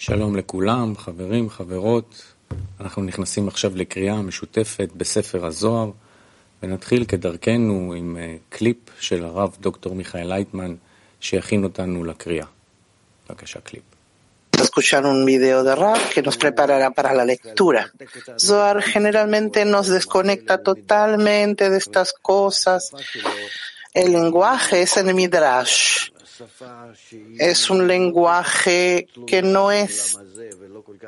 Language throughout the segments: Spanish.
שלום לכולם, חברים, חברות. אנחנו נכנסים עכשיו לקריאה משותפת בספר הזוהר, ונתחיל כדרכנו עם קליפ של הרב דוקטור מיכאל לייטמן, שיכין אותנו לקריאה. בבקשה, קליפ. escuchar un video de rap que nos preparará para la lectura. Zohar generalmente nos desconecta totalmente de estas cosas. El lenguaje es el Midrash. Es un lenguaje que no es,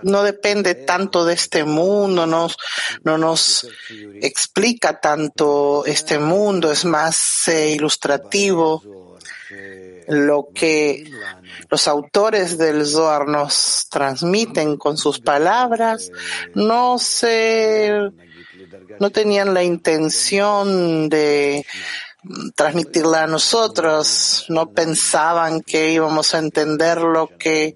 no depende tanto de este mundo, no, no nos explica tanto este mundo, es más eh, ilustrativo. Lo que los autores del Zohar nos transmiten con sus palabras no se, no tenían la intención de transmitirla a nosotros, no pensaban que íbamos a entender lo que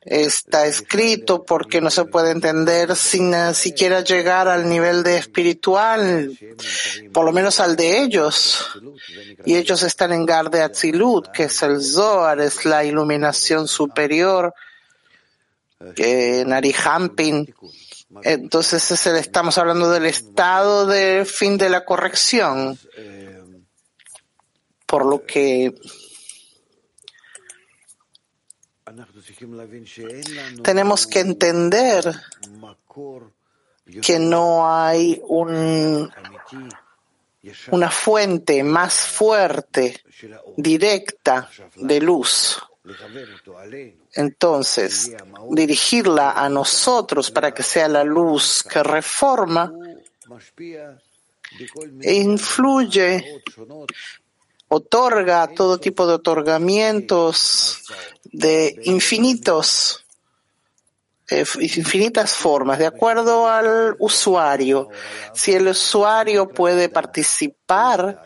está escrito porque no se puede entender sin siquiera llegar al nivel de espiritual, por lo menos al de ellos. Y ellos están en Garde Atzilut, que es el Zohar, es la iluminación superior, en Arihampin. Entonces estamos hablando del estado de fin de la corrección por lo que tenemos que entender que no hay un, una fuente más fuerte, directa de luz. Entonces, dirigirla a nosotros para que sea la luz que reforma e influye otorga todo tipo de otorgamientos de infinitos, eh, infinitas formas, de acuerdo al usuario. Si el usuario puede participar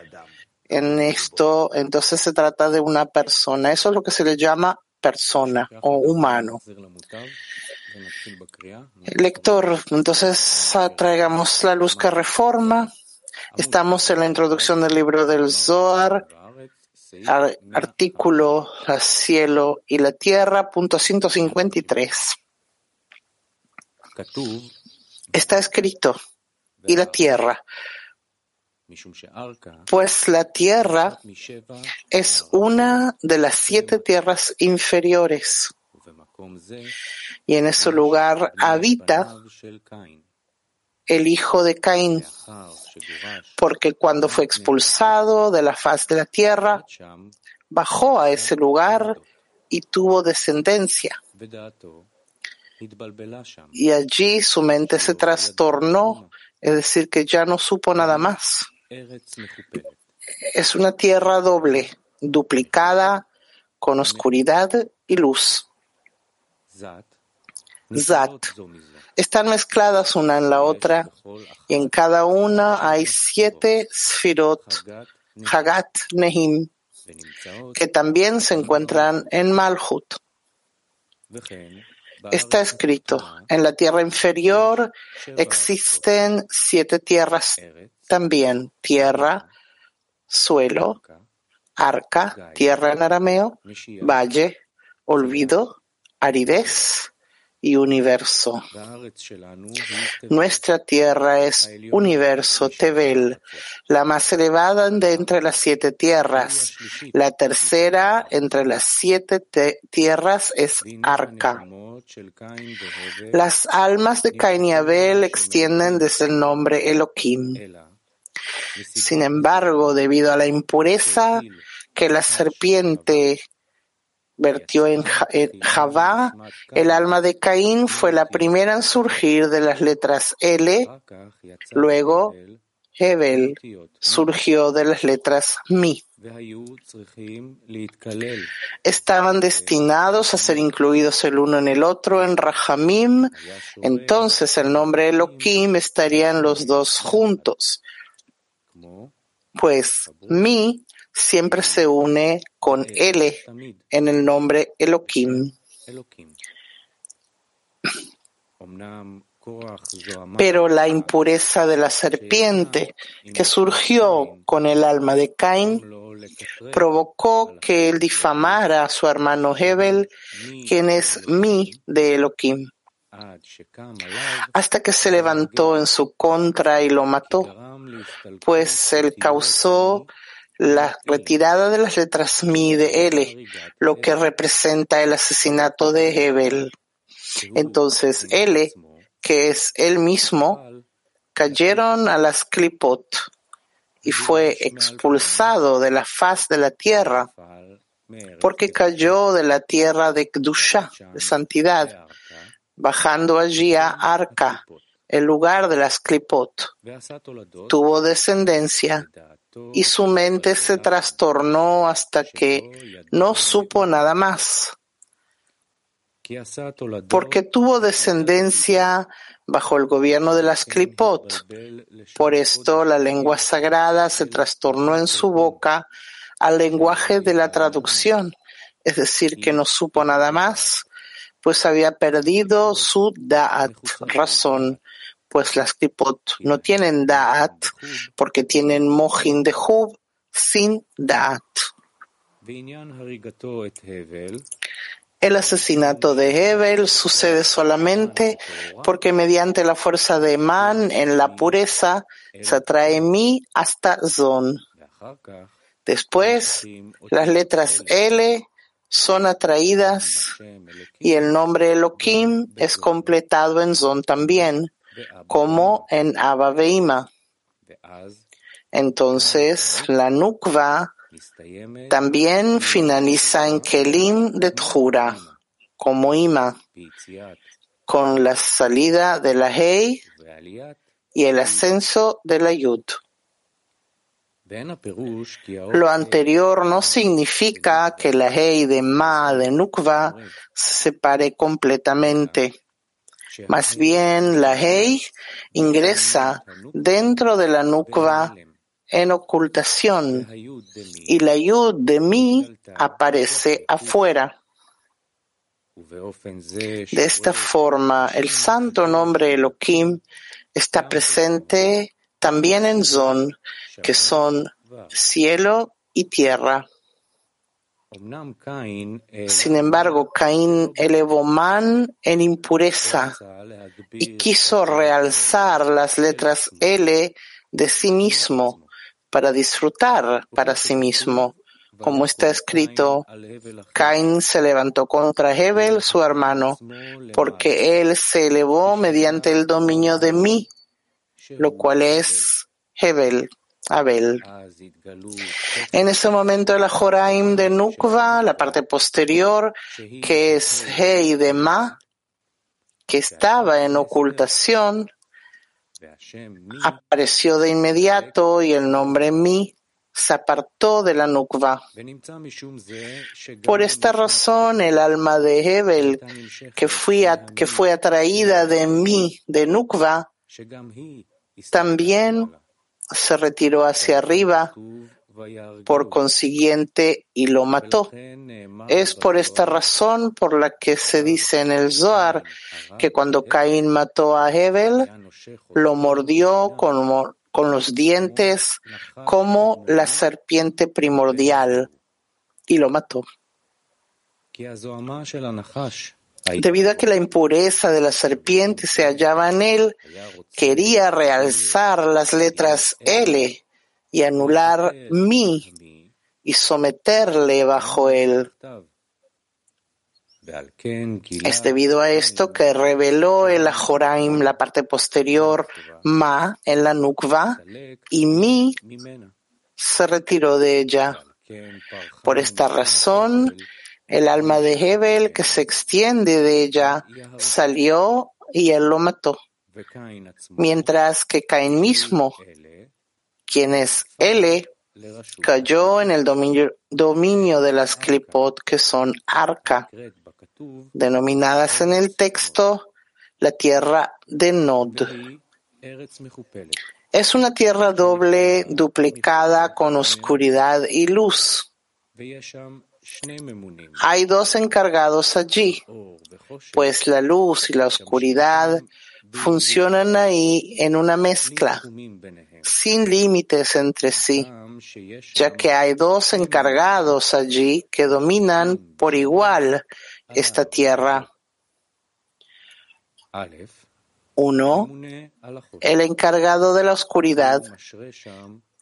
en esto, entonces se trata de una persona. Eso es lo que se le llama persona o humano. Lector, entonces traigamos la luz que reforma. Estamos en la introducción del libro del Zohar, artículo cielo y la tierra, punto 153. Está escrito, y la tierra, pues la tierra es una de las siete tierras inferiores, y en ese lugar habita el hijo de Caín, porque cuando fue expulsado de la faz de la tierra, bajó a ese lugar y tuvo descendencia. Y allí su mente se trastornó, es decir, que ya no supo nada más. Es una tierra doble, duplicada, con oscuridad y luz. Están mezcladas una en la otra y en cada una hay siete Sfirot Hagat Nehim que también se encuentran en Malhut. Está escrito, en la tierra inferior existen siete tierras también, tierra, suelo, arca, tierra en arameo, valle, olvido, aridez, y universo. Nuestra tierra es universo Tevel, la más elevada de entre las siete tierras. La tercera entre las siete tierras es Arca. Las almas de Cain y Abel extienden desde el nombre Elohim. Sin embargo, debido a la impureza que la serpiente vertió en Javá, el alma de Caín fue la primera en surgir de las letras L, luego Hebel surgió de las letras Mi. Estaban destinados a ser incluidos el uno en el otro en Rahamim, entonces el nombre Elohim estaría en los dos juntos. Pues Mi siempre se une con L en el nombre Elohim. Pero la impureza de la serpiente que surgió con el alma de Caín provocó que él difamara a su hermano Hebel, quien es mi de Elohim, hasta que se levantó en su contra y lo mató, pues él causó la retirada de las letras Mi de L, lo que representa el asesinato de Hebel. Entonces L, que es él mismo, cayeron a las clipot y fue expulsado de la faz de la tierra porque cayó de la tierra de Kdusha, de santidad, bajando allí a Arca, el lugar de las clipot. Tuvo descendencia y su mente se trastornó hasta que no supo nada más. Porque tuvo descendencia bajo el gobierno de las clipot. Por esto la lengua sagrada se trastornó en su boca al lenguaje de la traducción, es decir, que no supo nada más, pues había perdido su da'at, razón, pues las clipot no tienen da'at, porque tienen mohin de hub sin da'at. El asesinato de Hebel sucede solamente porque mediante la fuerza de Man en la pureza se atrae Mi hasta Zon. Después, las letras L son atraídas y el nombre Elohim es completado en Zon también, como en Abba. Entonces, la Nukva también finaliza en Kelim de Tjura, como Ima, con la salida de la Hei y el ascenso de la Yud. Lo anterior no significa que la Hei de Ma de Nukva se separe completamente. Más bien, la Hei ingresa dentro de la Nukva en ocultación y la Yud de mí aparece afuera. De esta forma, el santo nombre Elohim está presente también en Zon, que son cielo y tierra. Sin embargo, Caín elevó man en impureza y quiso realzar las letras L de sí mismo para disfrutar para sí mismo. Como está escrito, Caín se levantó contra Hebel, su hermano, porque él se elevó mediante el dominio de mí, lo cual es Hebel, Abel. En ese momento la Joraim de Nukva, la parte posterior, que es Hei de Ma, que estaba en ocultación, apareció de inmediato y el nombre Mi se apartó de la Nukva. Por esta razón, el alma de Hebel, que, que fue atraída de mí, de Nukva, también se retiró hacia arriba por consiguiente y lo mató. Es por esta razón por la que se dice en el Zohar que cuando Caín mató a Hebel, lo mordió con, con los dientes como la serpiente primordial y lo mató. Debido a que la impureza de la serpiente se hallaba en él, quería realzar las letras L y anular mi y someterle bajo él. Es debido a esto que reveló el Ajoraim la parte posterior Ma en la Nukva y Mi se retiró de ella. Por esta razón, el alma de Hebel que se extiende de ella salió y él lo mató. Mientras que Caín mismo quien es L, cayó en el dominio, de las clipot que son arca, denominadas en el texto la tierra de Nod. Es una tierra doble duplicada con oscuridad y luz. Hay dos encargados allí, pues la luz y la oscuridad funcionan ahí en una mezcla, sin límites entre sí, ya que hay dos encargados allí que dominan por igual esta tierra. Uno, el encargado de la oscuridad,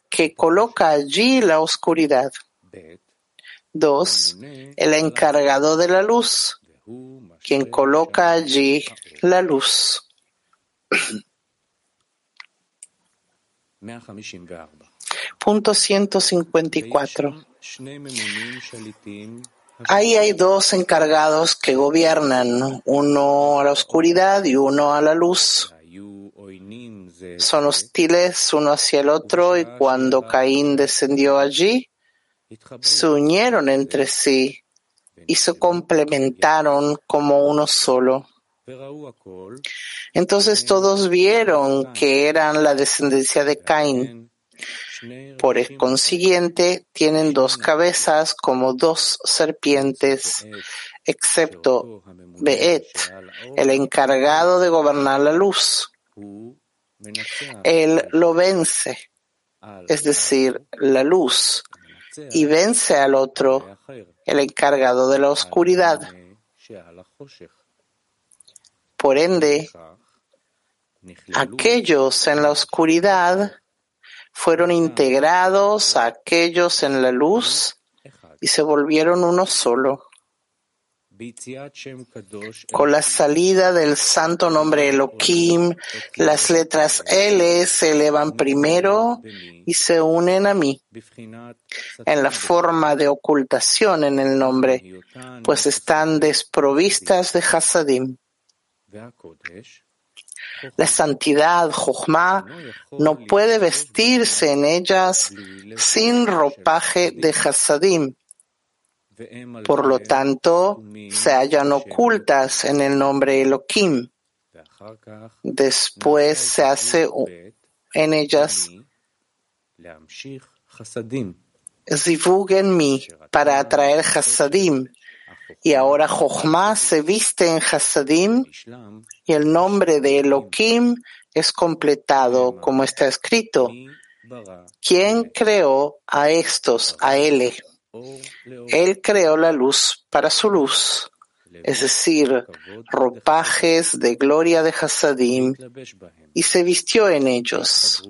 que coloca allí la oscuridad. Dos, el encargado de la luz, quien coloca allí la luz. Punto 154. Ahí hay dos encargados que gobiernan, uno a la oscuridad y uno a la luz. Son hostiles uno hacia el otro y cuando Caín descendió allí, se unieron entre sí y se complementaron como uno solo. Entonces todos vieron que eran la descendencia de Caín. Por consiguiente, tienen dos cabezas como dos serpientes, excepto Beet, el encargado de gobernar la luz. Él lo vence, es decir, la luz, y vence al otro, el encargado de la oscuridad. Por ende, aquellos en la oscuridad fueron integrados a aquellos en la luz y se volvieron uno solo. Con la salida del santo nombre Elohim, las letras L se elevan primero y se unen a mí. En la forma de ocultación en el nombre, pues están desprovistas de Hasadim. La santidad, Jochma, no puede vestirse en ellas sin ropaje de Hasadim. Por lo tanto, se hallan ocultas en el nombre Elohim. Después se hace en ellas zivug en mí para atraer Hasadim, y ahora Jochma se viste en Hasadim y el nombre de Elohim es completado, como está escrito. ¿Quién creó a estos, a él? Él creó la luz para su luz, es decir, ropajes de gloria de Hasadim, y se vistió en ellos.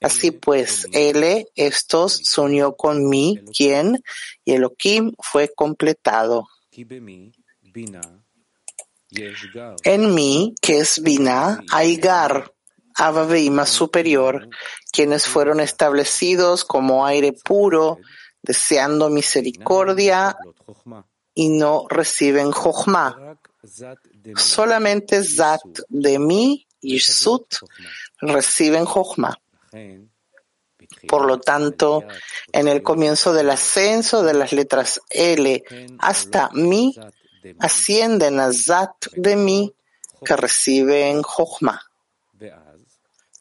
Así pues, él, estos, se unió con mí, quien, y Elohim fue completado. En mí, que es Bina, hay Gar, Avaveima superior, quienes fueron establecidos como aire puro, deseando misericordia y no reciben Jochma. Solamente Zat de mí y Sut reciben Jochma. Por lo tanto, en el comienzo del ascenso de las letras L hasta mi, ascienden a Zat de mi, que reciben Jochma.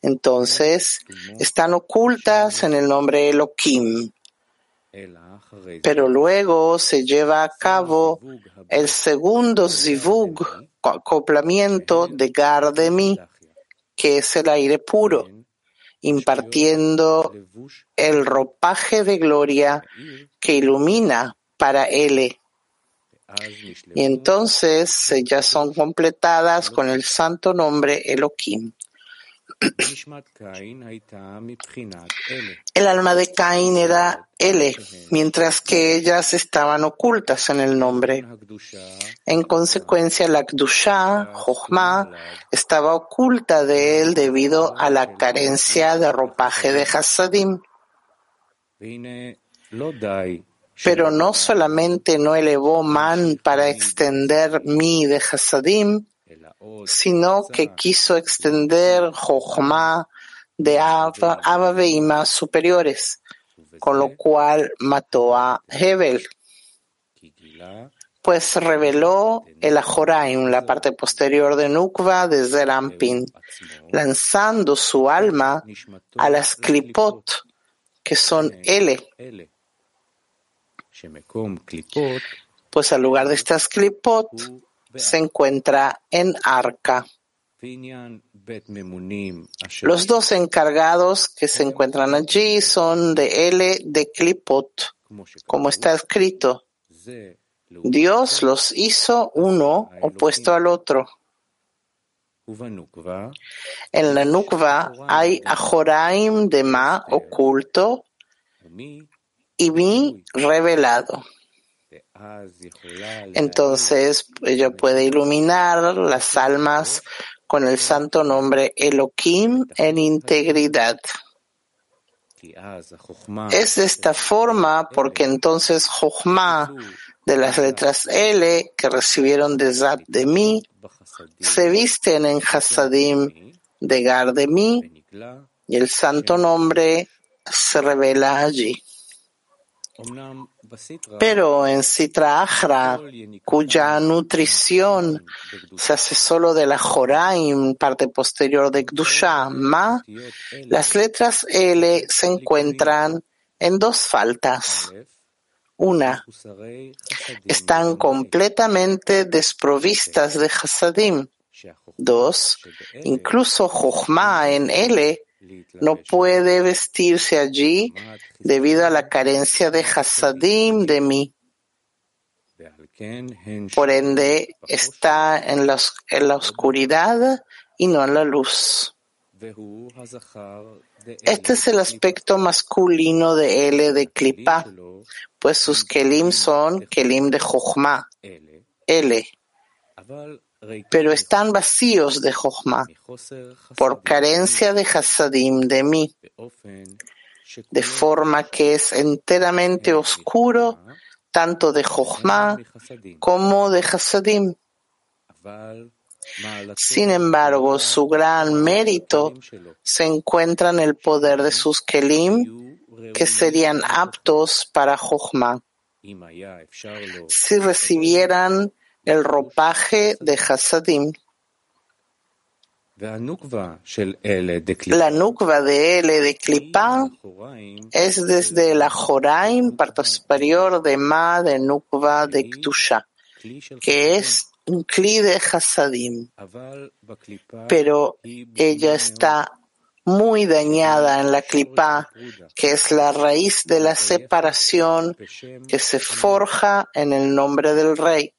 Entonces, están ocultas en el nombre Elohim. Pero luego se lleva a cabo el segundo zivug, acoplamiento de Gar de mi, que es el aire puro impartiendo el ropaje de gloria que ilumina para él. Y entonces ya son completadas con el santo nombre Elohim. El alma de Caín era L, mientras que ellas estaban ocultas en el nombre. En consecuencia, la Kdusha, Jochma, estaba oculta de él debido a la carencia de ropaje de Hasadim. Pero no solamente no elevó Man para extender mi de Hasadim, sino que quiso extender Jochma de Abba superiores, con lo cual mató a Hebel, pues reveló el Ajoraim, la parte posterior de Nukva de Zerampin, lanzando su alma a las Klipot, que son L. Pues al lugar de estas Klipot se encuentra en Arca. Los dos encargados que se encuentran allí son de L de Klipot, como está escrito. Dios los hizo uno opuesto al otro. En la Nukva hay Ajoraim de Ma oculto y Mi revelado. Entonces ella puede iluminar las almas con el santo nombre Elohim en integridad. Es de esta forma porque entonces Jochma de las letras L que recibieron de Zat de mí se visten en Hasadim de Gar de mí y el santo nombre se revela allí. Pero en Sitra Achra, cuya nutrición se hace solo de la Joraim, parte posterior de Gdusha, Ma, las letras L se encuentran en dos faltas. Una, están completamente desprovistas de Hasadim. Dos, incluso Jochma en L no puede vestirse allí debido a la carencia de Hasadim de mí. Por ende, está en la, en la oscuridad y no en la luz. Este es el aspecto masculino de L de Klipa, pues sus Kelim son Kelim de Jochma, L pero están vacíos de Jochma por carencia de Hasadim de mí, de forma que es enteramente oscuro tanto de Jochma como de Hasadim. Sin embargo, su gran mérito se encuentra en el poder de sus Kelim, que serían aptos para Jochma. Si recibieran el ropaje de Hasadim. La nukva de L de Klipa es desde la Joraim, parte superior de Ma de nukva de Ktusha, que es un cli de Hasadim. Pero ella está muy dañada en la clipa, que es la raíz de la separación que se forja en el nombre del rey.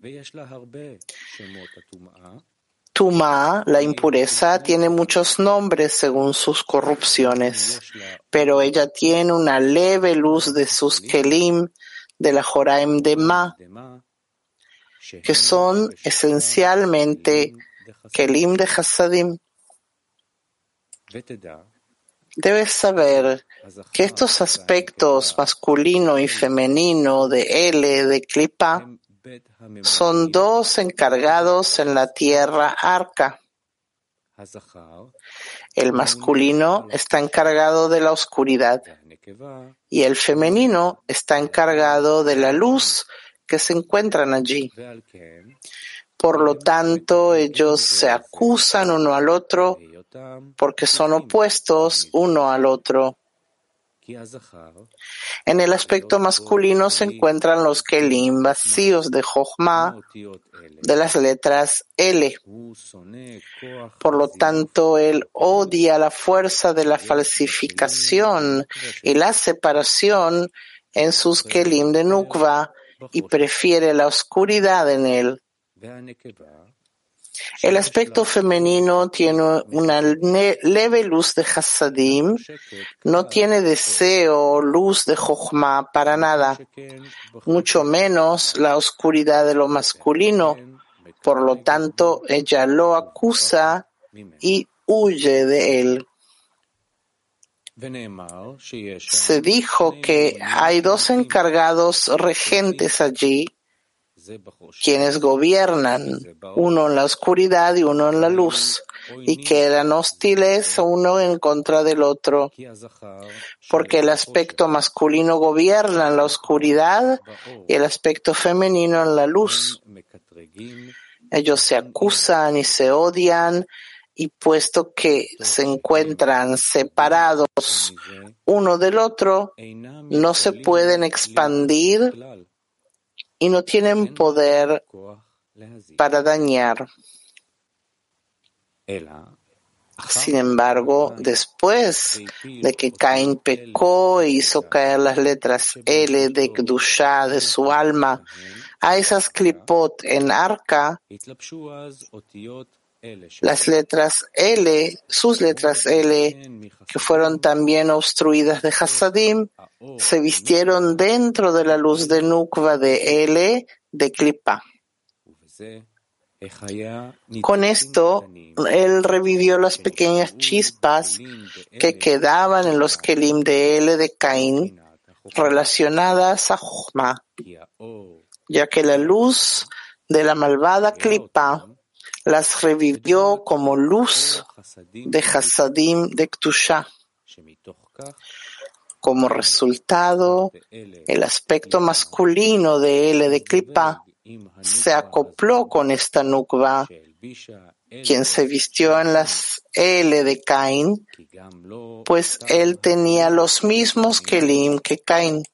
Tuma, la impureza, tiene muchos nombres según sus corrupciones, pero ella tiene una leve luz de sus kelim de la Joraim de Ma, que son esencialmente kelim de Hasadim. Debes saber que estos aspectos masculino y femenino de L de Klipa son dos encargados en la tierra arca. El masculino está encargado de la oscuridad y el femenino está encargado de la luz que se encuentran allí. Por lo tanto, ellos se acusan uno al otro porque son opuestos uno al otro. En el aspecto masculino se encuentran los kelim vacíos de Jochma de las letras L. Por lo tanto, él odia la fuerza de la falsificación y la separación en sus kelim de Nukva y prefiere la oscuridad en él. El aspecto femenino tiene una leve luz de Hasadim, no tiene deseo o luz de Jochma para nada, mucho menos la oscuridad de lo masculino. Por lo tanto, ella lo acusa y huye de él. Se dijo que hay dos encargados regentes allí quienes gobiernan, uno en la oscuridad y uno en la luz, y que eran hostiles uno en contra del otro, porque el aspecto masculino gobierna en la oscuridad y el aspecto femenino en la luz. Ellos se acusan y se odian y puesto que se encuentran separados uno del otro, no se pueden expandir y no tienen poder para dañar. Sin embargo, después de que Caín pecó e hizo caer las letras L de Kdusha de su alma a esas clipot en arca, las letras L, sus letras L, que fueron también obstruidas de Hasadim, se vistieron dentro de la luz de Nukva de L de Klipa. Con esto, él revivió las pequeñas chispas que quedaban en los Kelim de L de Caín relacionadas a Jochma, ya que la luz de la malvada Klipa las revivió como luz de Hasadim de Ktusha. Como resultado, el aspecto masculino de L de Klipa se acopló con esta nukva, quien se vistió en las L de Cain, pues él tenía los mismos Kelim que Cain.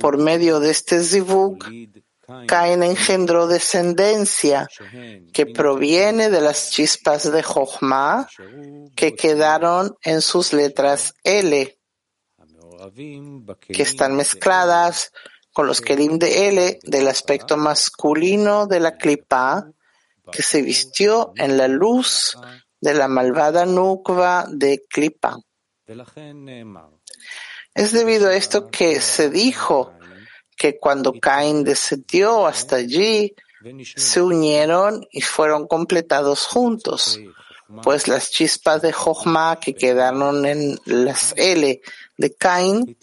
Por medio de este zivug, Cain engendró descendencia que proviene de las chispas de Jochma que quedaron en sus letras L, que están mezcladas con los Kelim de L del aspecto masculino de la clipa que se vistió en la luz de la malvada nukva de clipa. Es debido a esto que se dijo que cuando Cain descendió hasta allí, se unieron y fueron completados juntos, pues las chispas de Jochma que quedaron en las L de Cain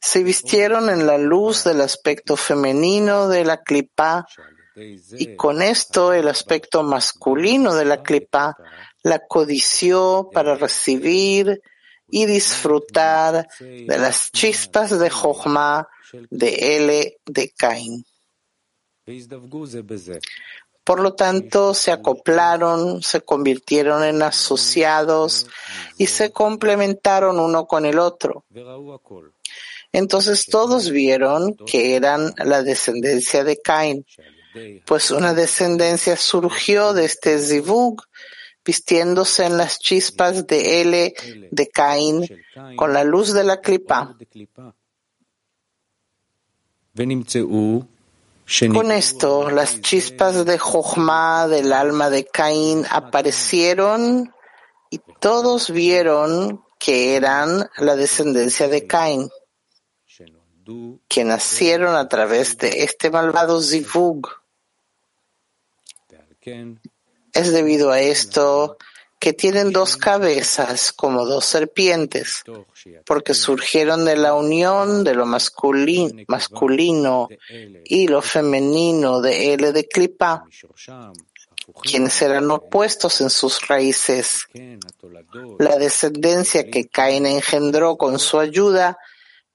se vistieron en la luz del aspecto femenino de la clipa y con esto el aspecto masculino de la clipa la codició para recibir y disfrutar de las chispas de Jochma de L de Cain. Por lo tanto, se acoplaron, se convirtieron en asociados y se complementaron uno con el otro. Entonces todos vieron que eran la descendencia de Cain, pues una descendencia surgió de este zivug, vistiéndose en las chispas de L de Cain con la luz de la clipa. Con esto, las chispas de Jochma del alma de Caín aparecieron y todos vieron que eran la descendencia de Caín, que nacieron a través de este malvado Zivug. Es debido a esto que tienen dos cabezas como dos serpientes, porque surgieron de la unión de lo masculino, masculino y lo femenino de L de Klipa, quienes eran opuestos en sus raíces. La descendencia que Cain engendró con su ayuda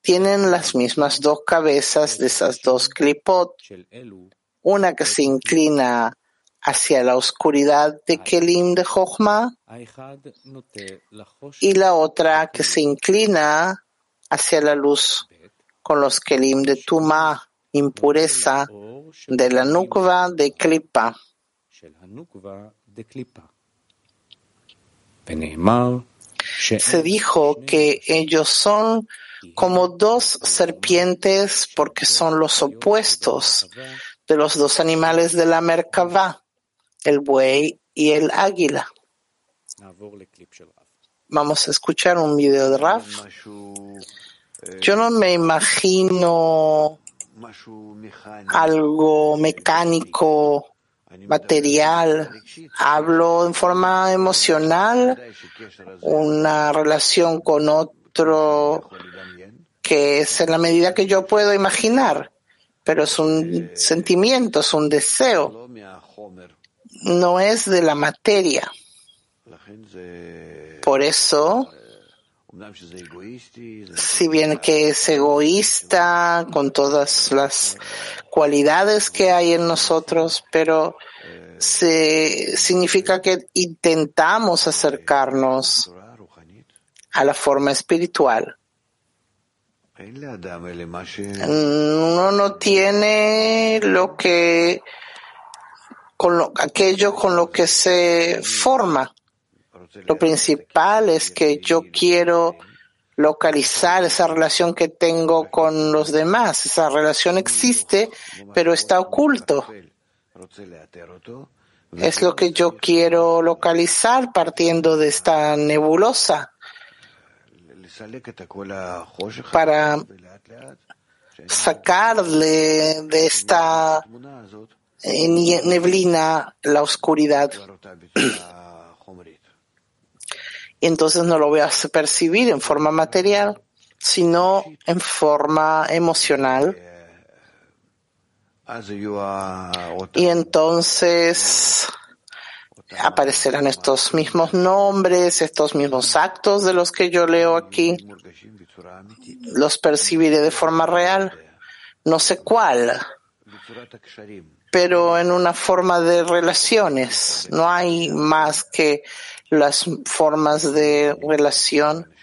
tienen las mismas dos cabezas de esas dos Klipot, una que se inclina hacia la oscuridad de Kelim de Jochma y la otra que se inclina hacia la luz con los Kelim de Tuma, impureza de la Nukva de Klipa. Se dijo que ellos son como dos serpientes porque son los opuestos de los dos animales de la Merkavá el buey y el águila. Vamos a escuchar un video de Raf. Yo no me imagino algo mecánico, material. Hablo en forma emocional, una relación con otro que es en la medida que yo puedo imaginar, pero es un sentimiento, es un deseo no es de la materia. Por eso, si bien que es egoísta con todas las cualidades que hay en nosotros, pero se, significa que intentamos acercarnos a la forma espiritual. Uno no tiene lo que con lo, aquello con lo que se forma. Lo principal es que yo quiero localizar esa relación que tengo con los demás. Esa relación existe, pero está oculto. Es lo que yo quiero localizar partiendo de esta nebulosa para sacarle de esta neblina la oscuridad. Y entonces no lo voy a percibir en forma material, sino en forma emocional. Y entonces aparecerán estos mismos nombres, estos mismos actos de los que yo leo aquí. Los percibiré de forma real. No sé cuál, pero en una forma de relaciones. No hay más que las formas de relación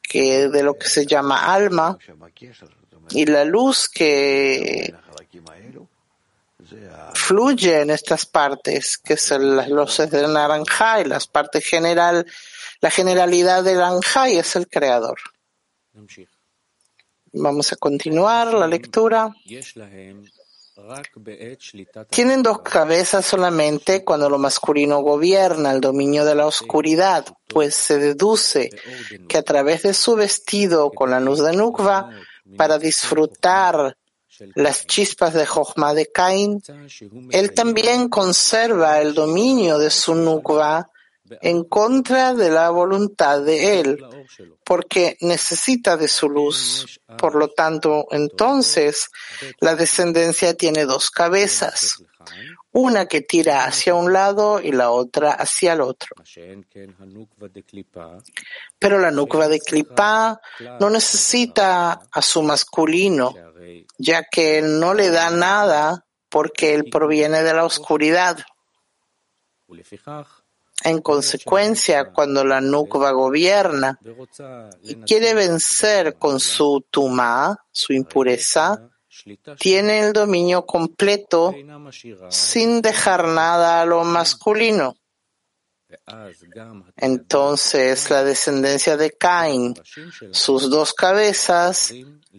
que de lo que se llama alma y la luz que fluye en estas partes, que son las luces del naranja y las partes general, la generalidad del y es el creador. Vamos a continuar la lectura. Tienen dos cabezas solamente cuando lo masculino gobierna el dominio de la oscuridad, pues se deduce que a través de su vestido con la luz de Nukva, para disfrutar las chispas de Jochma de Cain, él también conserva el dominio de su Nukva en contra de la voluntad de él, porque necesita de su luz. Por lo tanto, entonces, la descendencia tiene dos cabezas, una que tira hacia un lado y la otra hacia el otro. Pero la nukva de Klipa no necesita a su masculino, ya que no le da nada porque él proviene de la oscuridad. En consecuencia, cuando la Nukva gobierna y quiere vencer con su tumá, su impureza, tiene el dominio completo sin dejar nada a lo masculino. Entonces la descendencia de Cain, sus dos cabezas,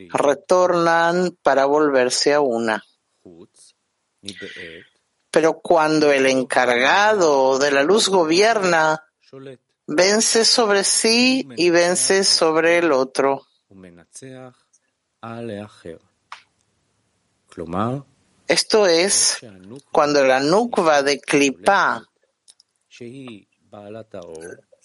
retornan para volverse a una. Pero cuando el encargado de la luz gobierna, vence sobre sí y vence sobre el otro. Esto es cuando la nukva de Klipa,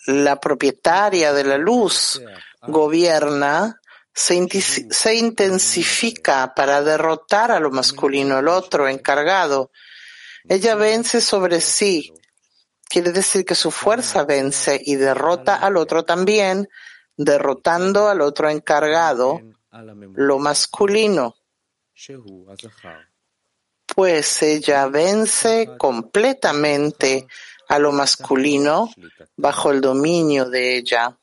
la propietaria de la luz, gobierna, se, intensifica para derrotar a lo masculino, el otro encargado, ella vence sobre sí. Quiere decir que su fuerza vence y derrota al otro también, derrotando al otro encargado, lo masculino. Pues ella vence completamente a lo masculino bajo el dominio de ella.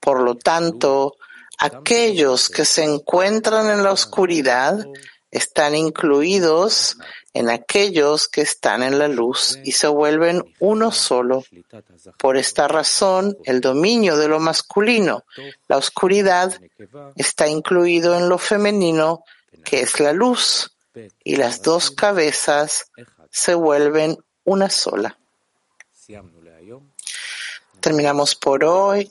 Por lo tanto, aquellos que se encuentran en la oscuridad están incluidos en aquellos que están en la luz y se vuelven uno solo. Por esta razón, el dominio de lo masculino, la oscuridad, está incluido en lo femenino, que es la luz, y las dos cabezas se vuelven una sola. Terminamos por hoy